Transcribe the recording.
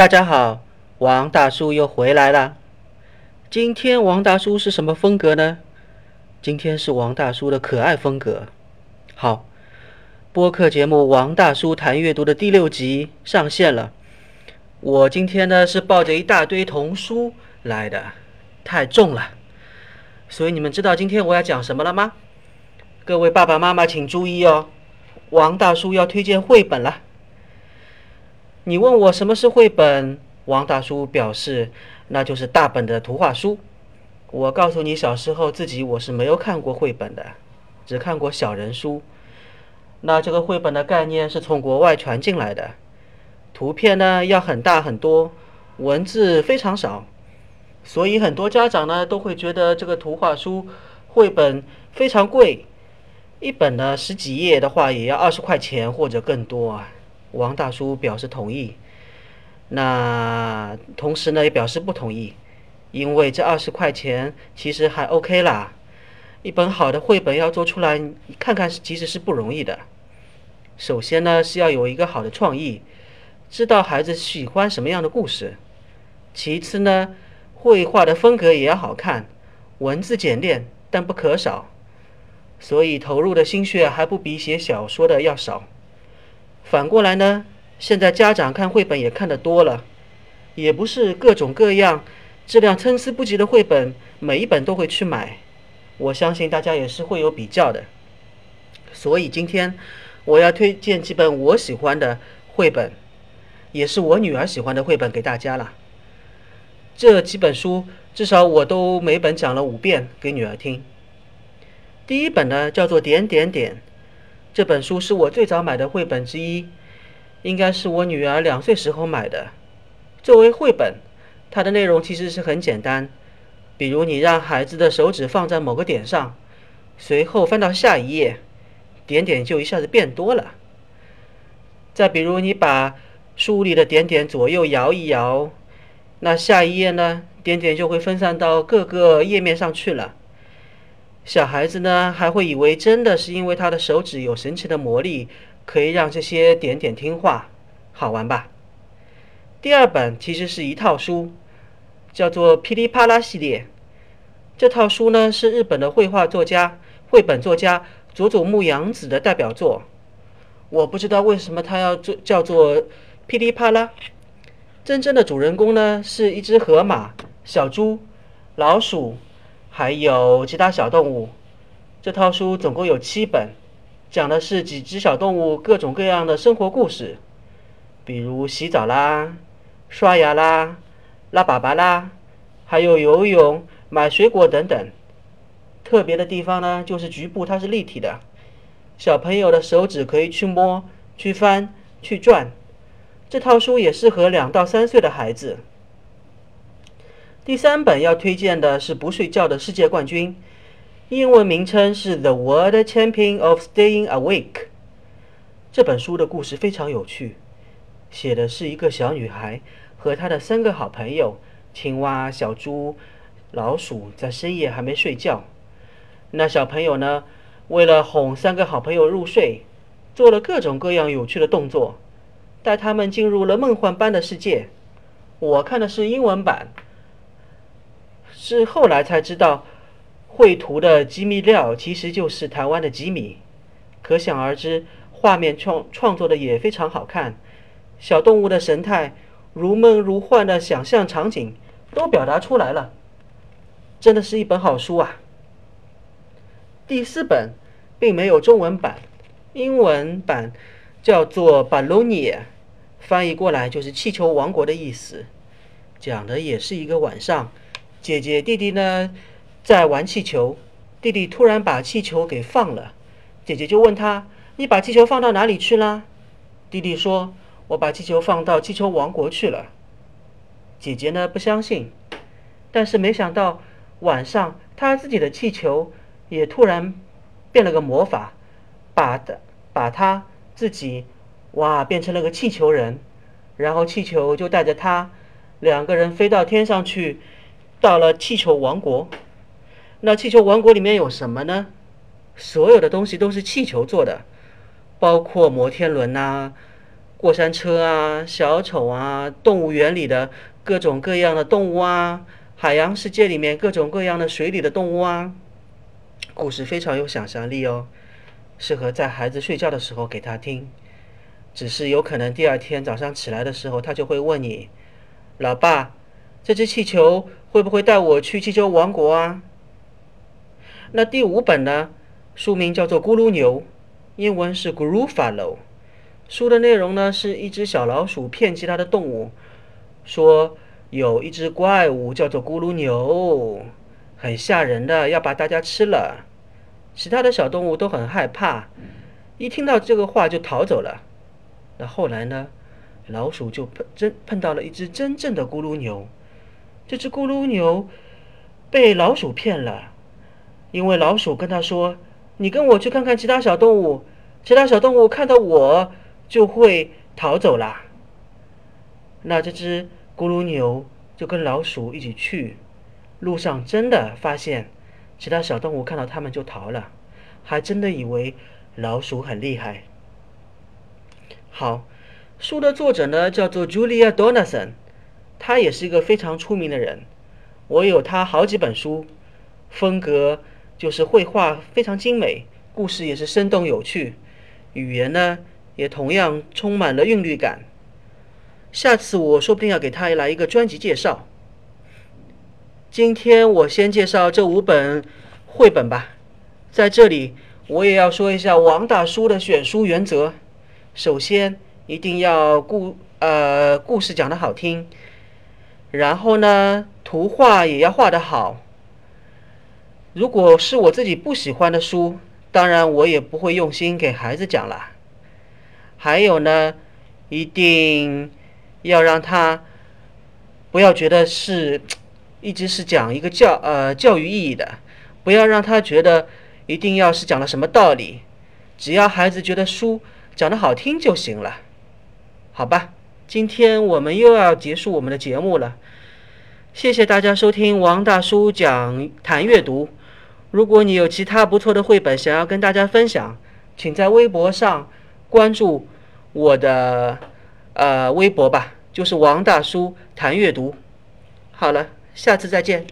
大家好，王大叔又回来了。今天王大叔是什么风格呢？今天是王大叔的可爱风格。好，播客节目《王大叔谈阅读》的第六集上线了。我今天呢是抱着一大堆童书来的，太重了。所以你们知道今天我要讲什么了吗？各位爸爸妈妈请注意哦，王大叔要推荐绘本了。你问我什么是绘本？王大叔表示，那就是大本的图画书。我告诉你，小时候自己我是没有看过绘本的，只看过小人书。那这个绘本的概念是从国外传进来的，图片呢要很大很多，文字非常少，所以很多家长呢都会觉得这个图画书绘本非常贵，一本呢十几页的话也要二十块钱或者更多啊。王大叔表示同意，那同时呢也表示不同意，因为这二十块钱其实还 OK 啦。一本好的绘本要做出来，看看其实是不容易的。首先呢是要有一个好的创意，知道孩子喜欢什么样的故事。其次呢，绘画的风格也要好看，文字简练但不可少。所以投入的心血还不比写小说的要少。反过来呢，现在家长看绘本也看得多了，也不是各种各样、质量参差不齐的绘本，每一本都会去买。我相信大家也是会有比较的。所以今天我要推荐几本我喜欢的绘本，也是我女儿喜欢的绘本给大家了。这几本书至少我都每本讲了五遍给女儿听。第一本呢叫做点点点。这本书是我最早买的绘本之一，应该是我女儿两岁时候买的。作为绘本，它的内容其实是很简单，比如你让孩子的手指放在某个点上，随后翻到下一页，点点就一下子变多了。再比如你把书里的点点左右摇一摇，那下一页呢，点点就会分散到各个页面上去了。小孩子呢还会以为真的是因为他的手指有神奇的魔力，可以让这些点点听话，好玩吧？第二本其实是一套书，叫做《噼里啪啦》系列。这套书呢是日本的绘画作家、绘本作家佐佐木阳子的代表作。我不知道为什么他要做叫做“噼里啪啦”。真正的主人公呢是一只河马、小猪、老鼠。还有其他小动物。这套书总共有七本，讲的是几只小动物各种各样的生活故事，比如洗澡啦、刷牙啦、拉粑粑啦，还有游泳、买水果等等。特别的地方呢，就是局部它是立体的，小朋友的手指可以去摸、去翻、去转。这套书也适合两到三岁的孩子。第三本要推荐的是《不睡觉的世界冠军》，英文名称是《The World Champion of Staying Awake》。这本书的故事非常有趣，写的是一个小女孩和她的三个好朋友——青蛙、小猪、老鼠，在深夜还没睡觉。那小朋友呢，为了哄三个好朋友入睡，做了各种各样有趣的动作，带他们进入了梦幻般的世界。我看的是英文版。是后来才知道，绘图的吉米廖其实就是台湾的吉米，可想而知，画面创创作的也非常好看，小动物的神态、如梦如幻的想象场景都表达出来了，真的是一本好书啊。第四本并没有中文版，英文版叫做《巴罗尼》，翻译过来就是“气球王国”的意思，讲的也是一个晚上。姐姐弟弟呢，在玩气球。弟弟突然把气球给放了，姐姐就问他：“你把气球放到哪里去了？”弟弟说：“我把气球放到气球王国去了。”姐姐呢不相信，但是没想到晚上他自己的气球也突然变了个魔法，把的把他自己哇变成了个气球人，然后气球就带着他两个人飞到天上去。到了气球王国，那气球王国里面有什么呢？所有的东西都是气球做的，包括摩天轮呐、过山车啊、小丑啊、动物园里的各种各样的动物啊、海洋世界里面各种各样的水里的动物啊。故事非常有想象力哦，适合在孩子睡觉的时候给他听。只是有可能第二天早上起来的时候，他就会问你：“老爸，这只气球会不会带我去气球王国啊？”那第五本呢？书名叫做《咕噜牛》，英文是 Gruffalo。书的内容呢，是一只小老鼠骗其他的动物，说有一只怪物叫做咕噜牛，很吓人的，要把大家吃了。其他的小动物都很害怕，一听到这个话就逃走了。那后来呢？老鼠就碰真碰到了一只真正的咕噜牛，这只咕噜牛被老鼠骗了，因为老鼠跟他说。你跟我去看看其他小动物，其他小动物看到我就会逃走啦。那这只咕噜牛就跟老鼠一起去，路上真的发现其他小动物看到它们就逃了，还真的以为老鼠很厉害。好，书的作者呢叫做 Julia Donaldson，他也是一个非常出名的人，我有他好几本书，风格。就是绘画非常精美，故事也是生动有趣，语言呢也同样充满了韵律感。下次我说不定要给他来一个专辑介绍。今天我先介绍这五本绘本吧。在这里，我也要说一下王大叔的选书原则：首先，一定要故呃故事讲得好听，然后呢，图画也要画得好。如果是我自己不喜欢的书，当然我也不会用心给孩子讲了。还有呢，一定要让他不要觉得是一直是讲一个教呃教育意义的，不要让他觉得一定要是讲了什么道理，只要孩子觉得书讲的好听就行了，好吧？今天我们又要结束我们的节目了，谢谢大家收听王大叔讲谈阅读。如果你有其他不错的绘本想要跟大家分享，请在微博上关注我的呃微博吧，就是王大叔谈阅读。好了，下次再见。